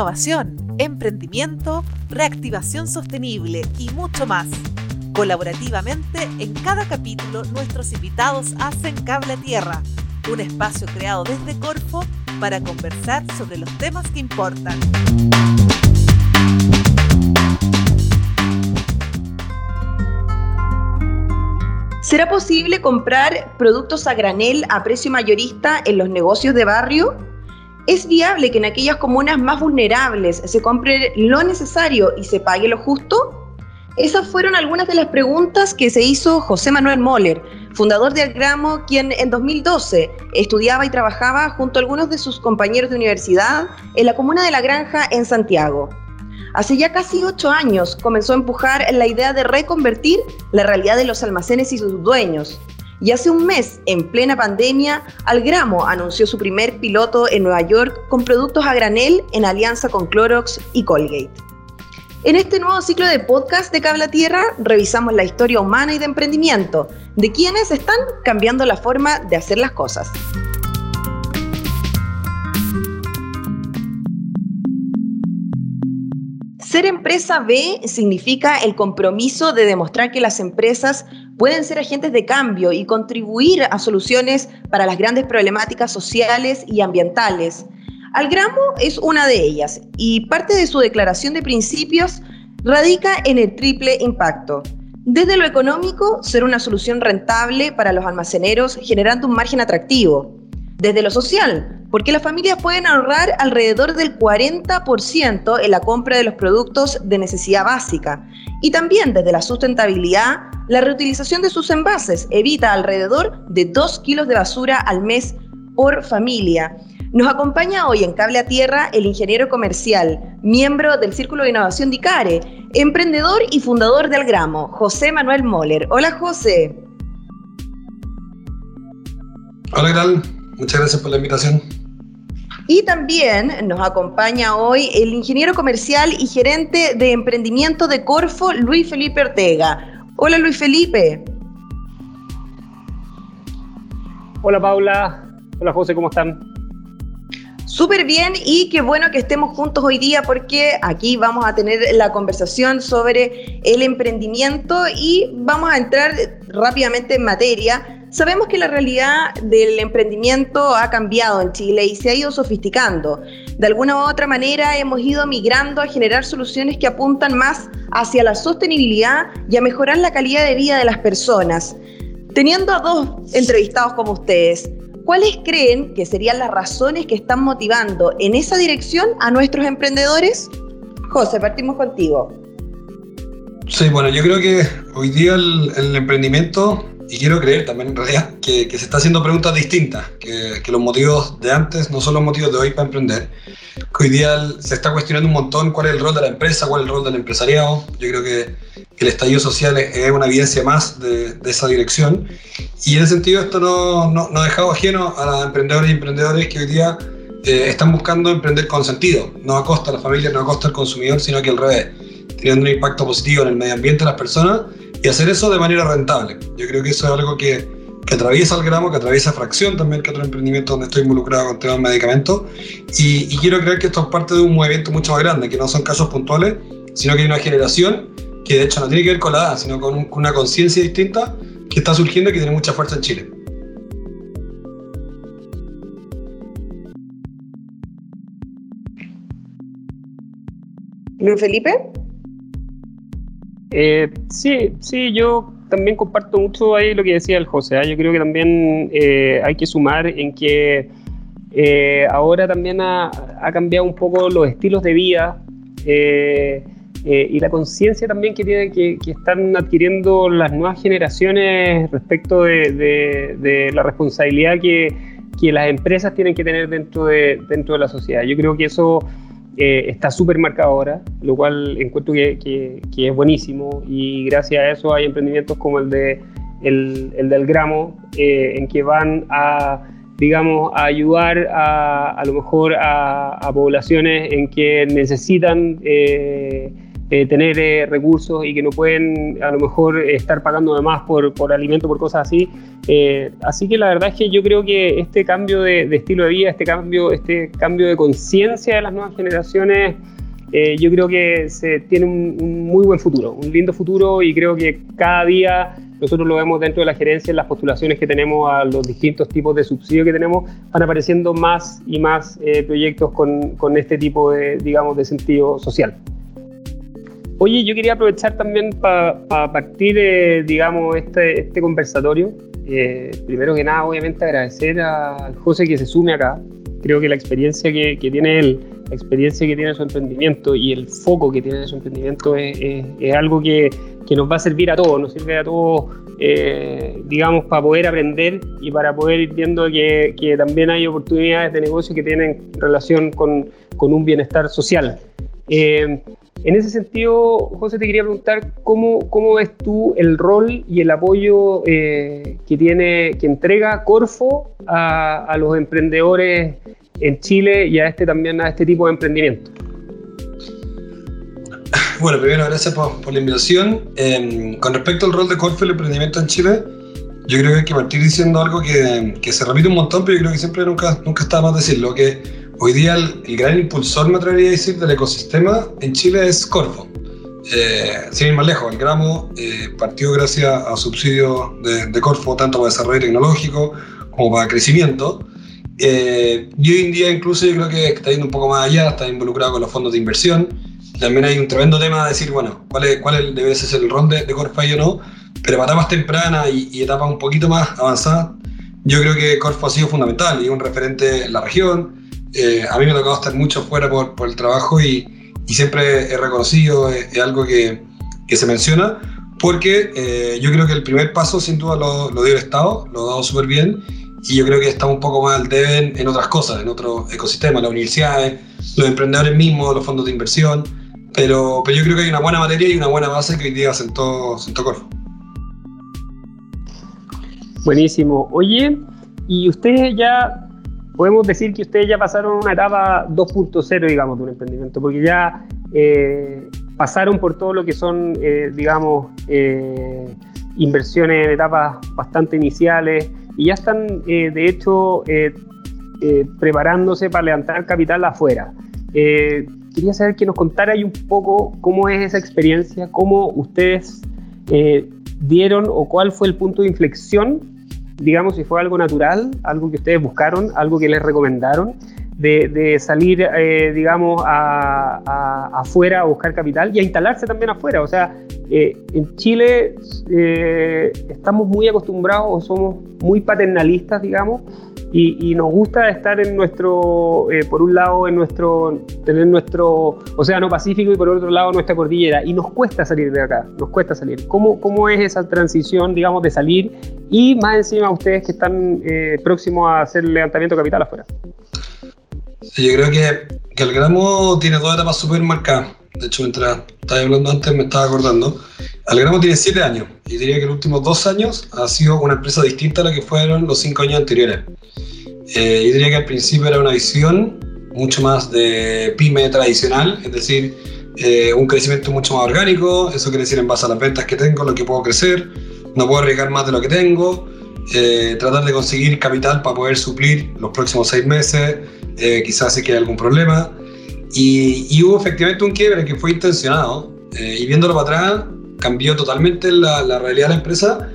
innovación, emprendimiento, reactivación sostenible y mucho más. Colaborativamente, en cada capítulo nuestros invitados hacen Cable Tierra, un espacio creado desde Corfo para conversar sobre los temas que importan. ¿Será posible comprar productos a granel a precio mayorista en los negocios de barrio? ¿Es viable que en aquellas comunas más vulnerables se compre lo necesario y se pague lo justo? Esas fueron algunas de las preguntas que se hizo José Manuel Moller, fundador de Algramo, quien en 2012 estudiaba y trabajaba junto a algunos de sus compañeros de universidad en la comuna de La Granja en Santiago. Hace ya casi ocho años comenzó a empujar la idea de reconvertir la realidad de los almacenes y sus dueños. Y hace un mes, en plena pandemia, Algramo anunció su primer piloto en Nueva York con productos a granel en alianza con Clorox y Colgate. En este nuevo ciclo de podcast de Cable Tierra revisamos la historia humana y de emprendimiento de quienes están cambiando la forma de hacer las cosas. Ser empresa B significa el compromiso de demostrar que las empresas pueden ser agentes de cambio y contribuir a soluciones para las grandes problemáticas sociales y ambientales. Algramo es una de ellas y parte de su declaración de principios radica en el triple impacto. Desde lo económico, ser una solución rentable para los almaceneros generando un margen atractivo. Desde lo social, porque las familias pueden ahorrar alrededor del 40% en la compra de los productos de necesidad básica. Y también desde la sustentabilidad, la reutilización de sus envases evita alrededor de 2 kilos de basura al mes por familia. Nos acompaña hoy en Cable a Tierra el ingeniero comercial, miembro del Círculo de Innovación de ICARE, emprendedor y fundador de Algramo, José Manuel Moller. Hola José. Hola, ¿qué tal? Muchas gracias por la invitación. Y también nos acompaña hoy el ingeniero comercial y gerente de emprendimiento de Corfo, Luis Felipe Ortega. Hola Luis Felipe. Hola Paula. Hola José, ¿cómo están? Súper bien y qué bueno que estemos juntos hoy día porque aquí vamos a tener la conversación sobre el emprendimiento y vamos a entrar rápidamente en materia Sabemos que la realidad del emprendimiento ha cambiado en Chile y se ha ido sofisticando. De alguna u otra manera hemos ido migrando a generar soluciones que apuntan más hacia la sostenibilidad y a mejorar la calidad de vida de las personas. Teniendo a dos entrevistados como ustedes, ¿cuáles creen que serían las razones que están motivando en esa dirección a nuestros emprendedores? José, partimos contigo. Sí, bueno, yo creo que hoy día el, el emprendimiento y quiero creer también en realidad que, que se está haciendo preguntas distintas, que, que, los motivos de antes no son los motivos de hoy para emprender. Que hoy día se está cuestionando un montón cuál es el rol de la empresa, cuál es el rol del empresariado. Yo creo que, el estallido social es una evidencia más de, de, esa dirección. Y en ese sentido esto no, no, no ha dejado ajeno a los emprendedores y emprendedores que hoy día eh, están buscando emprender con sentido, no a costa de la familia, no a costa del consumidor, sino que al revés, teniendo un impacto positivo en el medio ambiente de las personas y hacer eso de manera rentable. Yo creo que eso es algo que, que atraviesa el gramo, que atraviesa fracción también, que otro emprendimiento donde estoy involucrado con temas de medicamentos. Y, quiero creer que esto es parte de un movimiento mucho más grande, que no son casos puntuales, sino que hay una generación que de hecho no tiene que ver con la edad, sino con, con una conciencia distinta que está surgiendo y que tiene mucha fuerza en Chile. Luis Felipe. Eh, sí, sí, yo también comparto mucho ahí lo que decía el José. ¿eh? Yo creo que también eh, hay que sumar en que eh, ahora también ha, ha, cambiado un poco los estilos de vida eh, y la conciencia también que, tiene, que, que, están adquiriendo las nuevas generaciones respecto de, de, de la responsabilidad que, que, las empresas tienen que tener dentro de, dentro de la sociedad. Yo creo que eso eh, está súper marcado ahora, lo cual encuentro que, es buenísimo. Y gracias a eso hay emprendimientos como el, de, el, el del gramo, eh, en que van a, digamos, a ayudar a, a lo mejor a, a poblaciones en que necesitan eh, eh, tener eh, recursos y que no pueden a lo mejor estar pagando de más por, por alimento, por cosas así. Eh, así que la verdad es que yo creo que este cambio de, estilo de vida, este cambio, este cambio de conciencia de las nuevas generaciones, yo creo que se tiene un, muy buen futuro, un lindo futuro y creo que cada día nosotros lo vemos dentro de la gerencia, en las postulaciones que tenemos a los distintos tipos de subsidios que tenemos, van apareciendo más y más proyectos con, con, este tipo de, digamos, de sentido social. Oye, yo quería aprovechar también para partir, de, digamos, este, este conversatorio. Eh, primero que nada, obviamente, agradecer al José que se sume acá. Creo que la experiencia que, que, tiene él, la experiencia que tiene su emprendimiento y el foco que tiene su emprendimiento es, es, algo que, que, nos va a servir a todos, nos sirve a todos, eh, digamos, para poder aprender y para poder ir viendo que, que también hay oportunidades de negocio que tienen relación con, con un bienestar social. Eh, en ese sentido, José, te quería preguntar cómo, cómo ves tú el rol y el apoyo eh, que tiene, que entrega Corfo a, los emprendedores en Chile y a este también a este tipo de emprendimiento. Bueno, primero gracias por, la invitación. Em, con respecto al rol de Corfo y el emprendimiento en Chile, yo creo que hay que partir diciendo algo que, se repite un montón, pero yo creo que siempre nunca, nunca está más decirlo, que Hoy día el, gran impulsor, me atrevería a decir, del ecosistema en Chile es Corfo. Eh, sin ir más lejos, el gramo eh, partió gracias a subsidios de, Corfo, tanto para desarrollo tecnológico como para crecimiento. Eh, y hoy en día incluso yo creo que está yendo un poco más allá, está involucrado con los fondos de inversión. También hay un tremendo tema de decir, bueno, cuál, es, cuál debe ser el rol de, de Corfo y o no, pero para etapas tempranas y, y, etapas un poquito más avanzadas, yo creo que Corfo ha sido fundamental y un referente en la región. Eh, a mí me ha tocado estar mucho fuera por, por el trabajo y, y, siempre he reconocido, es, algo que, que, se menciona, porque eh, yo creo que el primer paso sin duda lo, lo dio el Estado, lo ha dado súper bien, y yo creo que está un poco más al deben en otras cosas, en otros ecosistemas, las universidades, los emprendedores mismos, los fondos de inversión, pero, pero yo creo que hay una buena materia y una buena base que hoy día sentó, sentó Corfo. Buenísimo. Oye, y ustedes ya podemos decir que ustedes ya pasaron una etapa 2.0, digamos, de un emprendimiento, porque ya eh, pasaron por todo lo que son, eh, digamos, eh, inversiones en etapas bastante iniciales y ya están, de hecho, preparándose para levantar capital afuera. quería saber que nos contara un poco cómo es esa experiencia, cómo ustedes dieron o cuál fue el punto de inflexión digamos, si fue algo natural, algo que ustedes buscaron, algo que les recomendaron, de, salir, eh, digamos, afuera a buscar capital y a instalarse también afuera. O sea, eh, en Chile eh, estamos muy acostumbrados o somos muy paternalistas, digamos, y, nos gusta estar en nuestro, por un lado, en nuestro, tener nuestro océano Pacífico y por otro lado nuestra cordillera. Y nos cuesta salir de acá, nos cuesta salir. ¿Cómo, cómo es esa transición, digamos, de salir y más encima ustedes que están eh, próximos a hacer levantamiento capital afuera? yo creo que, que el gramo tiene dos etapas súper marcadas. De hecho, mientras estaba hablando antes me estaba acordando. Algramo tiene siete años y diría que los últimos dos años ha sido una empresa distinta a la que fueron los cinco años anteriores. Eh, yo diría que al principio era una visión mucho más de pyme tradicional, es decir, eh, un crecimiento mucho más orgánico, eso quiere decir en base a las ventas que tengo, lo que puedo crecer, no puedo arriesgar más de lo que tengo, eh, tratar de conseguir capital para poder suplir los próximos seis meses, quizás si que hay algún problema. Y, y, hubo efectivamente un quiebre que fue intencionado, y viéndolo para atrás, cambió totalmente la, la realidad de la empresa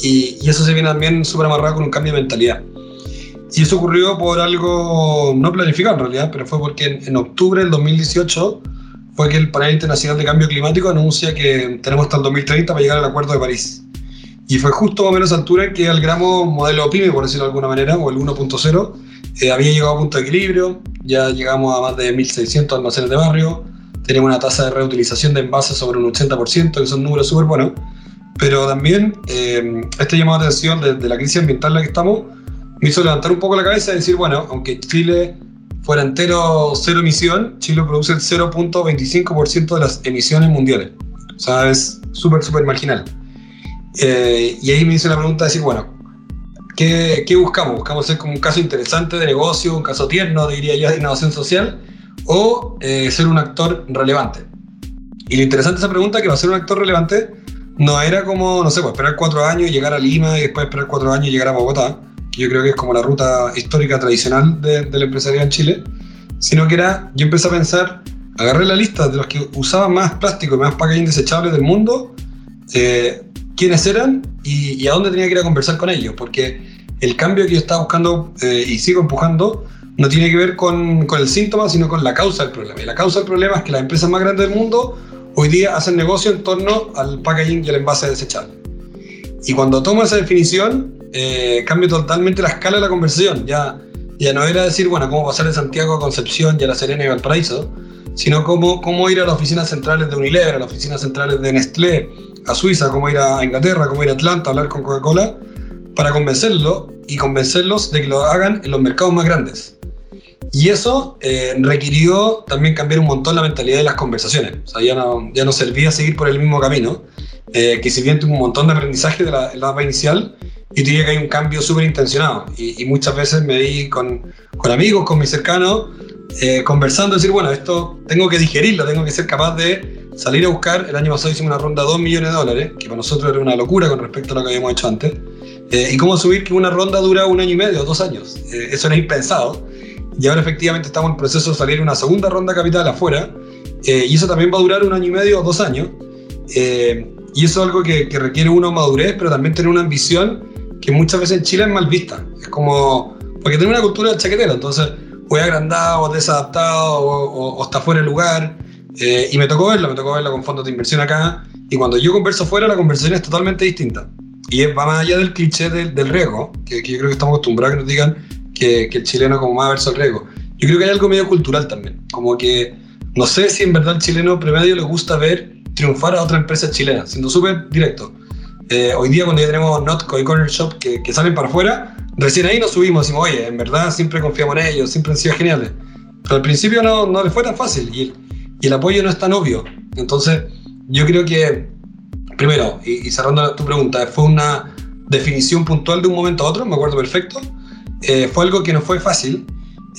y, y, eso se viene también súper amarrado con un cambio de mentalidad. Y eso ocurrió por algo no planificado en realidad, pero fue porque en, en octubre del 2018 fue que el Panel Internacional de Cambio Climático anuncia que tenemos hasta el 2030 para llegar al Acuerdo de París. Y fue justo más o menos altura que el gramo modelo PYME, por decirlo de alguna manera, o el 1.0, eh, había llegado a punto de equilibrio, ya llegamos a más de 1.600 almacenes de barrio, tenemos una tasa de reutilización de envases sobre un 80%, que son números súper buenos, pero también eh, este llamado de atención de, la crisis ambiental en la que estamos me hizo levantar un poco la cabeza y decir, bueno, aunque Chile fuera entero cero emisión, Chile produce el 0.25% de las emisiones mundiales. O sea, es súper, súper marginal. Eh, y ahí me hice la pregunta de decir, bueno, ¿qué, ¿qué, buscamos? ¿Buscamos ser como un caso interesante de negocio, un caso tierno, diría yo, de innovación social? o eh, ser un actor relevante. Y lo interesante de esa pregunta, que a ser un actor relevante, no era como, no sé, pues esperar cuatro años llegar a Lima y después esperar cuatro años y llegar a Bogotá, que yo creo que es como la ruta histórica tradicional de, de la empresaria en Chile, sino que era, yo empecé a pensar, agarré la lista de los que usaban más plástico y más packaging desechables del mundo, eh, quiénes eran y, a dónde tenía que ir a conversar con ellos, porque el cambio que yo estaba buscando eh, y sigo empujando no tiene que ver con, con, el síntoma, sino con la causa del problema. Y la causa del problema es que las empresas más grandes del mundo hoy día hacen negocio en torno al packaging y al envase desechable. Y cuando tomo esa definición, eh, cambio totalmente la escala de la conversación. Ya, ya no era decir, bueno, cómo pasar de Santiago a Concepción y a La Serena y Valparaíso, sino cómo, cómo ir a las oficinas centrales de Unilever, a las oficinas centrales de Nestlé, a Suiza, cómo ir a Inglaterra, cómo ir a Atlanta, a hablar con Coca-Cola, para convencerlo y convencerlos de que lo hagan en los mercados más grandes. Y eso eh, requirió también cambiar un montón la mentalidad de las conversaciones. O sea, ya no, ya no servía seguir por el mismo camino, eh, que si bien tuvo un montón de aprendizaje de la etapa inicial, y tenía que hay un cambio súper intencionado. Y, muchas veces me di con, con amigos, con mis cercanos, eh, conversando, decir, bueno, esto tengo que digerirlo, tengo que ser capaz de salir a buscar. El año pasado hicimos una ronda de 2 millones de dólares, que para nosotros era una locura con respecto a lo que habíamos hecho antes. Eh, y cómo subir que una ronda dura un año y medio, dos años. Eh, eso era impensado. Y ahora efectivamente estamos en proceso de salir una segunda ronda capital afuera. y eso también va a durar un año y medio o dos años. y eso es algo que, requiere una madurez, pero también tener una ambición que muchas veces en Chile es mal vista. Es como, porque tiene una cultura del chaquetero, entonces o es agrandado, o desadaptado, o, está fuera de lugar. Eh, y me tocó verlo, me tocó verlo con fondos de inversión acá. Y cuando yo converso fuera, la conversación es totalmente distinta. Y va más allá del cliché del, del riesgo, que, yo creo que estamos acostumbrados a que nos digan que, que el chileno como más verso al riesgo. Yo creo que hay algo medio cultural también. Como que no sé si en verdad al chileno promedio le gusta ver triunfar a otra empresa chilena, siendo súper directo. Eh, hoy día cuando ya tenemos Notco y Corner Shop que, que, salen para afuera, recién ahí nos subimos y decimos, oye, en verdad siempre confiamos en ellos, siempre han sido geniales. Pero al principio no, no les fue tan fácil y, y, el apoyo no es tan obvio. Entonces, yo creo que, primero, y, cerrando tu pregunta, fue una definición puntual de un momento a otro, me acuerdo perfecto. Eh, fue algo que no fue fácil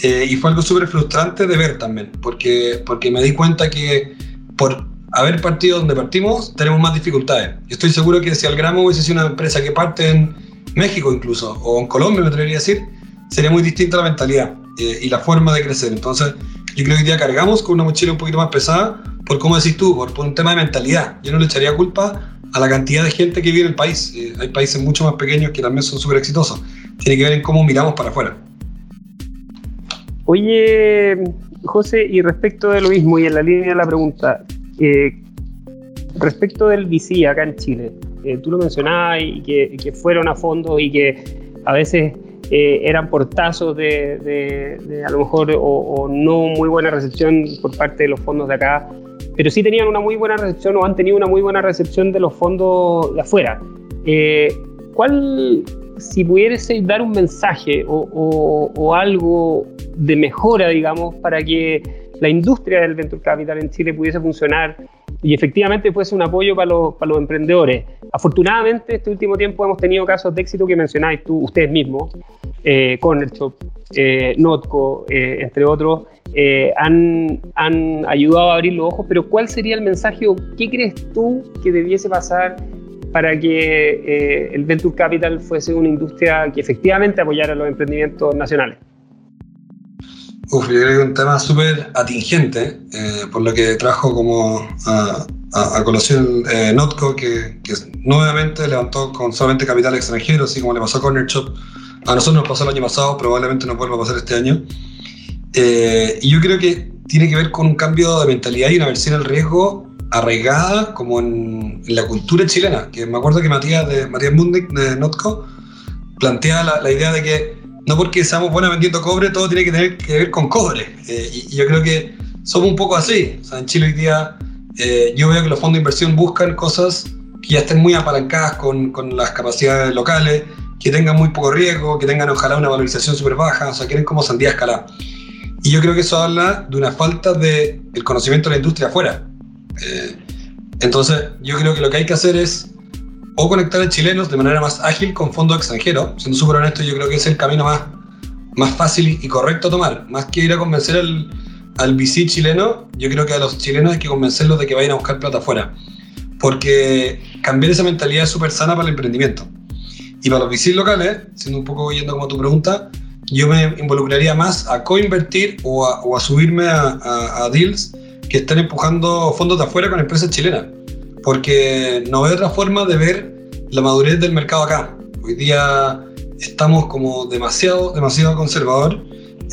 eh, y fue algo súper frustrante de ver también, porque, porque me di cuenta que por haber partido donde partimos, tenemos más dificultades. Estoy seguro que si Algramo hubiese sido una empresa que parte en México incluso, o en Colombia me atrevería a decir, sería muy distinta la mentalidad eh, y la forma de crecer. Entonces, yo creo que hoy día cargamos con una mochila un poquito más pesada, por como decís tú, por, un tema de mentalidad. Yo no le echaría culpa a la cantidad de gente que vive en el país. Eh, hay países mucho más pequeños que también son súper exitosos. Tiene que ver en cómo miramos para afuera. Oye, José, y respecto de lo mismo y en la línea de la pregunta, eh, respecto del VC acá en Chile, eh, tú lo mencionabas y que, fueron a fondo y que a veces eh, eran portazos de, a lo mejor o, no muy buena recepción por parte de los fondos de acá, pero sí tenían una muy buena recepción o han tenido una muy buena recepción de los fondos de afuera. ¿Cuál, si pudiese dar un mensaje o, o algo de mejora, digamos, para que la industria del venture capital en Chile pudiese funcionar y efectivamente fuese un apoyo para los, para los emprendedores. Afortunadamente, este último tiempo hemos tenido casos de éxito que mencionáis tú, ustedes mismos, eh, Corner eh, Notco, eh, entre otros, eh, han, ayudado a abrir los ojos, pero ¿cuál sería el mensaje qué crees tú que debiese pasar para que el Venture Capital fuese una industria que efectivamente apoyara los emprendimientos nacionales? Uf, yo creo que es un tema súper atingente, por lo que trajo como a, colación eh, Notco, que, que, nuevamente levantó con solamente capital extranjero, así como le pasó a Corner Shop. A nosotros nos pasó el año pasado, probablemente nos vuelva a pasar este año. Eh, y yo creo que tiene que ver con un cambio de mentalidad y una versión al riesgo arraigada como en, la cultura chilena. Que me acuerdo que Matías, de, Matías Mundik de Notco plantea la, la idea de que no porque seamos buenos vendiendo cobre, todo tiene que tener que ver con cobre. Eh, y, yo creo que somos un poco así. O sea, en Chile hoy día eh, yo veo que los fondos de inversión buscan cosas que ya estén muy apalancadas con, con las capacidades locales, que tengan muy poco riesgo, que tengan ojalá una valorización súper baja, o sea, quieren como sandía escalada. Y yo creo que eso habla de una falta de el conocimiento de la industria afuera. Eh, entonces, yo creo que lo que hay que hacer es o conectar a chilenos de manera más ágil con fondos extranjeros. Siendo súper honesto, yo creo que es el camino más, más fácil y correcto a tomar. Más que ir a convencer al, al VC chileno, yo creo que a los chilenos hay que convencerlos de que vayan a buscar plata afuera. Porque cambiar esa mentalidad es súper sana para el emprendimiento. Y para los VC locales, siendo un poco yendo como tu pregunta, yo me involucraría más a co-invertir o a, subirme a, deals que están empujando fondos de afuera con empresas chilenas. Porque no hay otra forma de ver la madurez del mercado acá. Hoy día estamos como demasiado, demasiado conservador.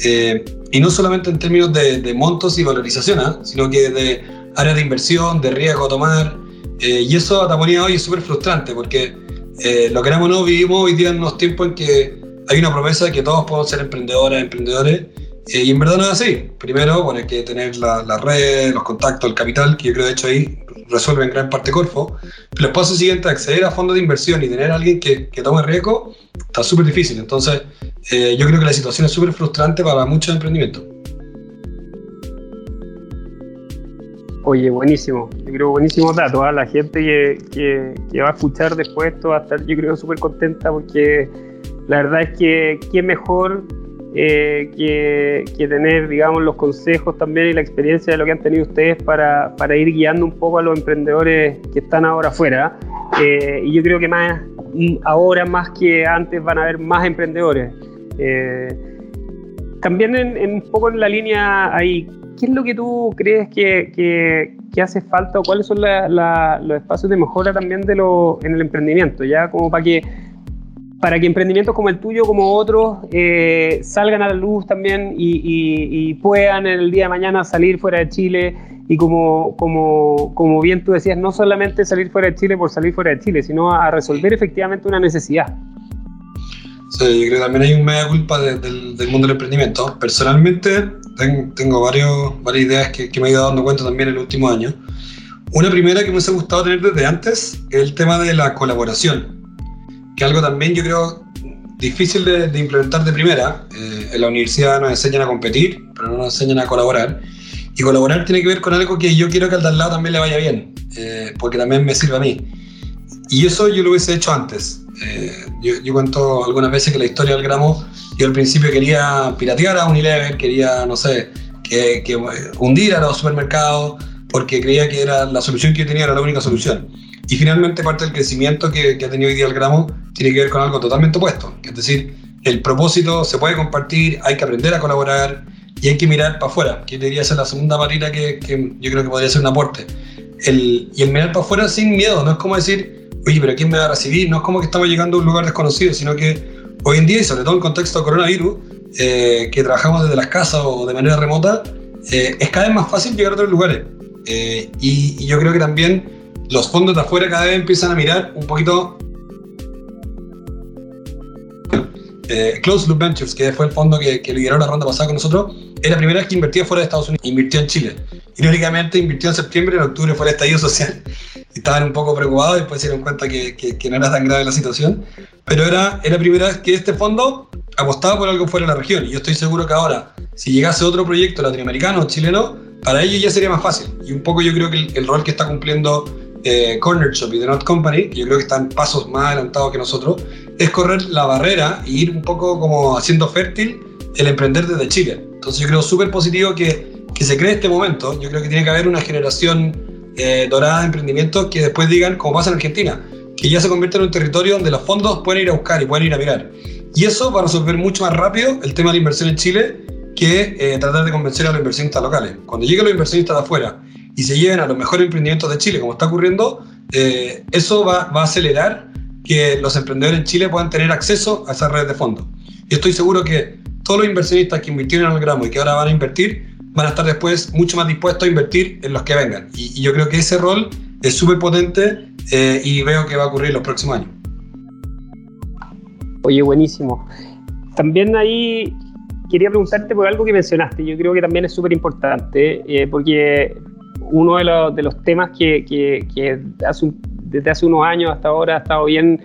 Eh, y no solamente en términos de, montos y valorización, ¿ah? sino que de áreas de inversión, de riesgo a tomar. Eh, y eso a Taponía hoy es súper frustrante porque eh, lo queramos o no, vivimos hoy día en unos tiempos en que hay una promesa de que todos podemos ser emprendedores, emprendedores, eh, y en verdad no es así. Primero, bueno, hay que tener la, la, red, los contactos, el capital, que yo creo de hecho ahí resuelve en gran parte Corfo. Pero el paso siguiente, acceder a fondos de inversión y tener a alguien que, que tome riesgo, está súper difícil. Entonces, eh, yo creo que la situación es súper frustrante para muchos emprendimientos. Oye, buenísimo. Yo creo buenísimo datos. a ¿ah? La gente que, que, que, va a escuchar después esto va a estar, yo creo, súper contenta porque la verdad es que qué mejor eh, que, tener, digamos, los consejos también y la experiencia de lo que han tenido ustedes para, para ir guiando un poco a los emprendedores que están ahora afuera. Eh, y yo creo que más ahora más que antes van a haber más emprendedores. Eh, también en, un poco en la línea ahí, ¿qué es lo que tú crees que, que, hace falta o cuáles son los espacios de mejora también de lo, en el emprendimiento? Ya como para que para que emprendimientos como el tuyo, como otros, eh, salgan a la luz también y, puedan en el día de mañana salir fuera de Chile y como, como, como bien tú decías, no solamente salir fuera de Chile por salir fuera de Chile, sino a resolver efectivamente una necesidad. Sí, yo creo que también hay un media culpa del, mundo del emprendimiento. Personalmente tengo varios, varias ideas que, que me he ido dando cuenta también en el último año. Una primera que me ha gustado tener desde antes es el tema de la colaboración que algo también yo creo difícil de, implementar de primera. Eh, en la universidad nos enseñan a competir, pero no nos enseñan a colaborar. Y colaborar tiene que ver con algo que yo quiero que al de al lado también le vaya bien, eh, porque también me sirve a mí. Y eso yo lo hubiese hecho antes. Eh, yo, yo, cuento algunas veces que la historia del gramo, yo al principio quería piratear a Unilever, quería, no sé, que, que hundir a los supermercados, porque creía que era la solución que yo tenía era la única solución. Y finalmente parte del crecimiento que, que, ha tenido hoy día el gramo tiene que ver con algo totalmente opuesto. Es decir, el propósito se puede compartir, hay que aprender a colaborar y hay que mirar para afuera, que debería ser la segunda patita que, que, yo creo que podría ser un aporte. El, y el mirar para afuera sin miedo, no es como decir, oye, pero ¿quién me va a recibir? No es como que estamos llegando a un lugar desconocido, sino que hoy en día, y sobre todo en contexto de coronavirus, eh, que trabajamos desde las casas o de manera remota, eh, es cada vez más fácil llegar a otros lugares. Eh, y, y yo creo que también los fondos de afuera cada vez empiezan a mirar un poquito. Eh, Close Loop Ventures, que fue el fondo que, lideró la ronda pasada con nosotros, era la primera vez que invertía fuera de Estados Unidos, invirtió en Chile. Irónicamente, invirtió en septiembre, en octubre fue el estallido social. Estaban un poco preocupados, después se dieron cuenta que, que, no era tan grave la situación. Pero era, era la primera vez que este fondo apostaba por algo fuera de la región. Y yo estoy seguro que ahora, si llegase otro proyecto latinoamericano o chileno, para ellos ya sería más fácil. Y un poco yo creo que el rol que está cumpliendo eh, Corner Shop y The Not Company, que yo creo que están pasos más adelantados que nosotros, es correr la barrera e ir un poco como haciendo fértil el emprender desde Chile. Entonces yo creo súper positivo que, que, se cree este momento. Yo creo que tiene que haber una generación eh, dorada de emprendimientos que después digan, como pasa en Argentina, que ya se convierte en un territorio donde los fondos pueden ir a buscar y pueden ir a mirar. Y eso va a resolver mucho más rápido el tema de la inversión en Chile que eh, tratar de convencer a los inversionistas locales. Cuando lleguen los inversionistas de afuera y se lleven a los mejores emprendimientos de Chile, como está ocurriendo, eh, eso va, va, a acelerar que los emprendedores en Chile puedan tener acceso a esas redes de fondos. Y estoy seguro que todos los inversionistas que invirtieron en el gramo y que ahora van a invertir, van a estar después mucho más dispuestos a invertir en los que vengan. Y, yo creo que ese rol es súper potente eh, y veo que va a ocurrir en los próximos años. Oye, buenísimo. También ahí quería preguntarte por algo que mencionaste. Yo creo que también es súper importante, eh, porque uno de los, temas que, que, hace desde hace unos años hasta ahora ha estado bien,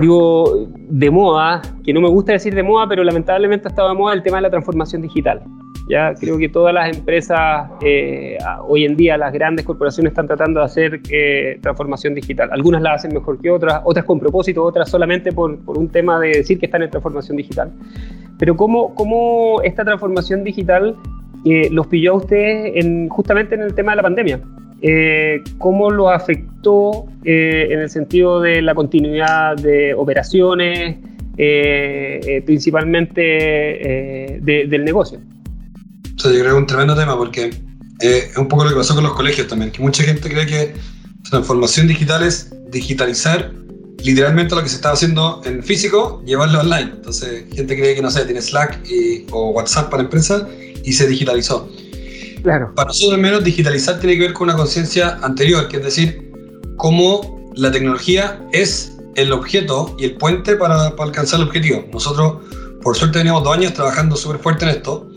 digo, de moda, que no me gusta decir de moda, pero lamentablemente ha estado de moda el tema de la transformación digital. Ya creo que todas las empresas eh, hoy en día, las grandes corporaciones están tratando de hacer eh, transformación digital. Algunas la hacen mejor que otras, otras con propósito, otras solamente por, un tema de decir que están en transformación digital. Pero cómo esta transformación digital los pilló a ustedes en, justamente en el tema de la pandemia. ¿Cómo lo afectó en el sentido de la continuidad de operaciones, principalmente del negocio? yo creo que es un tremendo tema porque es un poco lo que pasó con los colegios también, que mucha gente cree que transformación digital es digitalizar literalmente lo que se estaba haciendo en físico, llevarlo online. Entonces, gente cree que, no sé, tiene Slack o WhatsApp para empresa y se digitalizó. Claro. Para nosotros, al menos, digitalizar tiene que ver con una conciencia anterior, que es decir, cómo la tecnología es el objeto y el puente para, para alcanzar el objetivo. Nosotros, por suerte, teníamos dos años trabajando súper fuerte en esto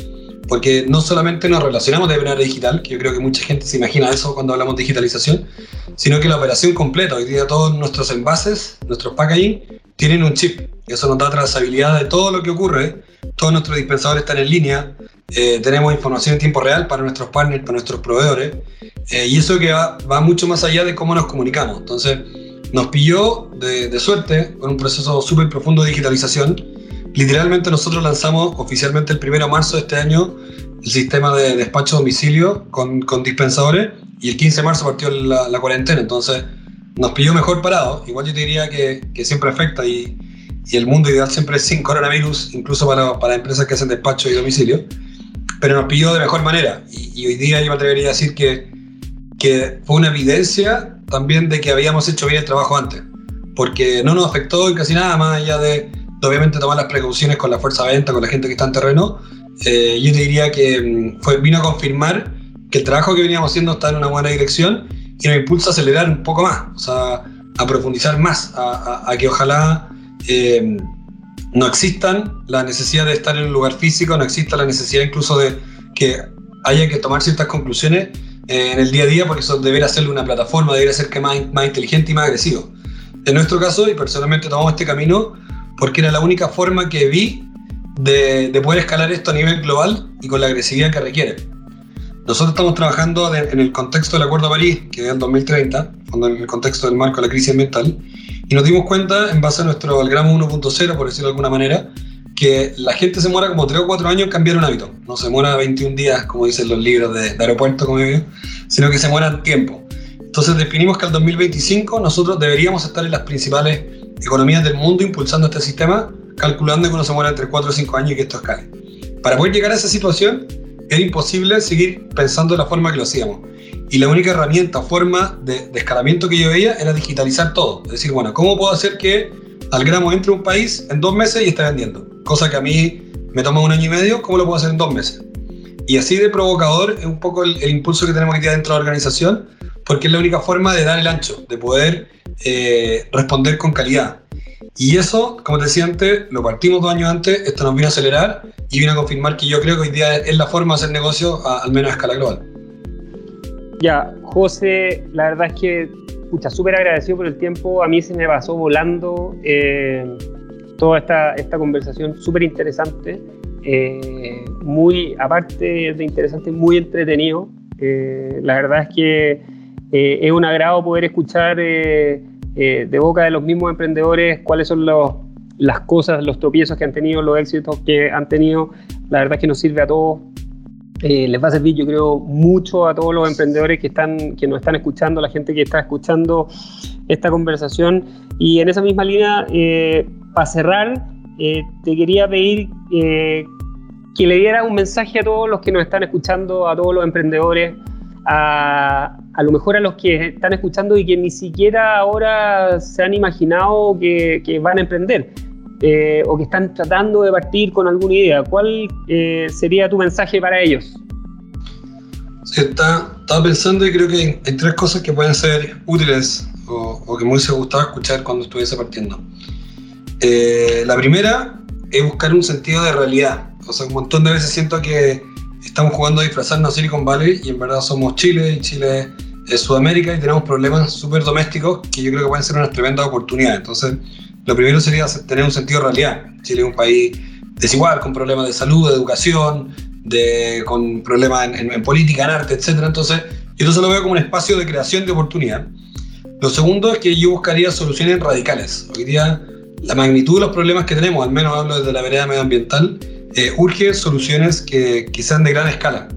porque no solamente nos relacionamos de manera digital, que yo creo que mucha gente se imagina eso cuando hablamos de digitalización, sino que la operación completa, hoy día todos nuestros envases, nuestros packaging, tienen un chip. Y eso nos da trazabilidad de todo lo que ocurre. Todos nuestros dispensadores están en línea. Eh, tenemos información en tiempo real para nuestros partners, para nuestros proveedores. Eh, y eso que va, va, mucho más allá de cómo nos comunicamos. Entonces, nos pilló de, de suerte con un proceso súper profundo de digitalización Literalmente nosotros lanzamos oficialmente el 1 de marzo de este año el sistema de despacho a domicilio con, dispensadores y el 15 de marzo partió la, cuarentena, entonces nos pilló mejor parado. Igual yo te diría que, que siempre afecta y, y, el mundo ideal siempre es sin coronavirus, incluso para, para empresas que hacen despacho y domicilio, pero nos pilló de mejor manera. Y, y hoy día yo me atrevería a decir que, que fue una evidencia también de que habíamos hecho bien el trabajo antes, porque no nos afectó casi nada más allá de obviamente tomar las precauciones con la fuerza de venta, con la gente que está en terreno, eh, yo te diría que mm, vino a confirmar que el trabajo que veníamos haciendo está en una buena dirección y nos impulsa a acelerar un poco más, o sea, a profundizar más, a, que ojalá eh, no existan la necesidad de estar en un lugar físico, no exista la necesidad incluso de que haya que tomar ciertas conclusiones eh, en el día a día, porque eso debería ser una plataforma, debería ser que más, más inteligente y más agresivo. En nuestro caso, y personalmente tomamos este camino, porque era la única forma que vi de, de, poder escalar esto a nivel global y con la agresividad que requiere. Nosotros estamos trabajando en el contexto del Acuerdo de París, que es el 2030, en el contexto del marco de la crisis ambiental, y nos dimos cuenta, en base a nuestro al gramo 1.0, por decirlo de alguna manera, que la gente se muera como 3 o 4 años en cambiar un hábito. No se muera 21 días, como dicen los libros de, de aeropuerto, como yo, sino que se muera en tiempo. Entonces definimos que al 2025 nosotros deberíamos estar en las principales economías del mundo impulsando este sistema, calculando que uno se entre 4 o 5 años y que esto escale. Para poder llegar a esa situación, era imposible seguir pensando de la forma que lo hacíamos. Y la única herramienta, forma de, de, escalamiento que yo veía era digitalizar todo. Es decir, bueno, ¿cómo puedo hacer que al gramo entre un país en dos meses y esté vendiendo? Cosa que a mí me toma un año y medio, ¿cómo lo puedo hacer en dos meses? Y así de provocador es un poco el, impulso que tenemos aquí dentro de la organización, porque es la única forma de dar el ancho, de poder eh, responder con calidad. Y eso, como te decía antes, lo partimos dos años antes, esto nos vino a acelerar y vino a confirmar que yo creo que hoy día es la forma de hacer negocio, al menos a escala global. Ya, José, la verdad es que, pucha, súper agradecido por el tiempo, a mí se me pasó volando eh, toda esta, esta conversación súper interesante, eh, muy, aparte de interesante, muy entretenido. La verdad es que eh, es un agrado poder escuchar eh, eh, de boca de los mismos emprendedores cuáles son los, las cosas, los tropiezos que han tenido, los éxitos que han tenido. La verdad es que nos sirve a todos. les va a servir, yo creo, mucho a todos los emprendedores que, están, que nos están escuchando, la gente que está escuchando esta conversación. Y en esa misma línea, para cerrar, te quería pedir que le diera un mensaje a todos los que nos están escuchando, a todos los emprendedores, a, a lo mejor a los que están escuchando y que ni siquiera ahora se han imaginado que, van a emprender eh, o que están tratando de partir con alguna idea. ¿Cuál eh, sería tu mensaje para ellos? Sí, estaba pensando y creo que hay tres cosas que pueden ser útiles o, o que me hubiese gustado escuchar cuando estuviese partiendo. Eh, la primera es buscar un sentido de realidad. O sea, un montón de veces siento que estamos jugando a disfrazarnos a Silicon Valley y en verdad somos Chile y Chile es Sudamérica y tenemos problemas súper domésticos que yo creo que pueden ser una tremenda oportunidad. Entonces, lo primero sería tener un sentido de realidad. Chile es un país desigual, con problemas de salud, de educación, de, con problemas en, en, política, en arte, etc. Entonces, yo eso lo veo como un espacio de creación de oportunidad. Lo segundo es que yo buscaría soluciones radicales. Hoy día, la magnitud de los problemas que tenemos, al menos hablo desde la vereda medioambiental, eh, urge soluciones que, que, sean de gran escala.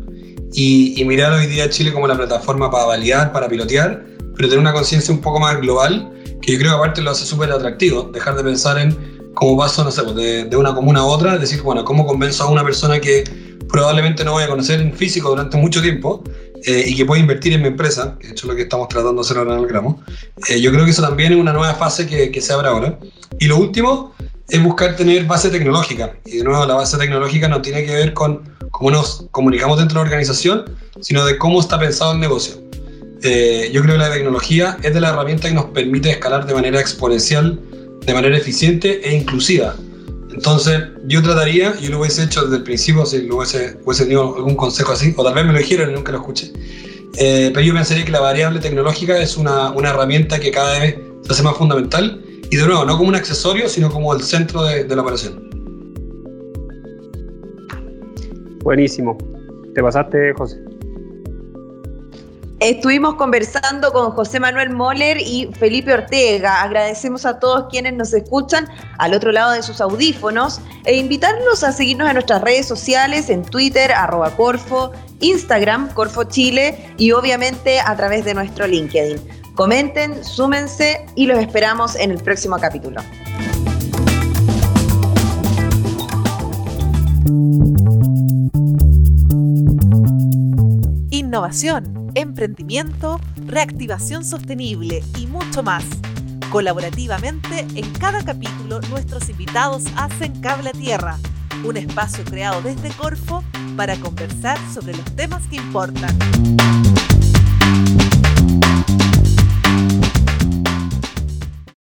Y, y, mirar hoy día Chile como la plataforma para validar, para pilotear, pero tener una conciencia un poco más global, que yo creo que aparte lo hace súper atractivo, dejar de pensar en cómo paso, no sé, pues, de, de, una comuna a otra, decir, bueno, ¿cómo convenzo a una persona que probablemente no voy a conocer en físico durante mucho tiempo eh, y que puede invertir en mi empresa, que es lo que estamos tratando de hacer ahora en el gramo? Eh, yo creo que eso también es una nueva fase que, que se abre ahora. Y lo último es buscar tener base tecnológica. Y de nuevo, la base tecnológica no tiene que ver con cómo nos comunicamos dentro de la organización, sino de cómo está pensado el negocio. Eh, yo creo que la tecnología es de la herramienta que nos permite escalar de manera exponencial, de manera eficiente e inclusiva. Entonces, yo trataría, yo lo hubiese hecho desde el principio, si lo hubiese, hubiese tenido algún consejo así, o tal vez me lo dijeron y nunca lo escuché, eh, pero yo pensaría que la variable tecnológica es una, una herramienta que cada vez se hace más fundamental y de nuevo, no como un accesorio, sino como el centro de, de la operación. Buenísimo. Te pasaste, José. Estuvimos conversando con José Manuel Moller y Felipe Ortega. Agradecemos a todos quienes nos escuchan al otro lado de sus audífonos e invitarlos a seguirnos en nuestras redes sociales, en Twitter, arroba Corfo, Instagram, Corfo Chile y obviamente a través de nuestro LinkedIn. Comenten, súmense y los esperamos en el próximo capítulo. Innovación, emprendimiento, reactivación sostenible y mucho más. Colaborativamente, en cada capítulo nuestros invitados hacen Cable a Tierra, un espacio creado desde Corfo para conversar sobre los temas que importan.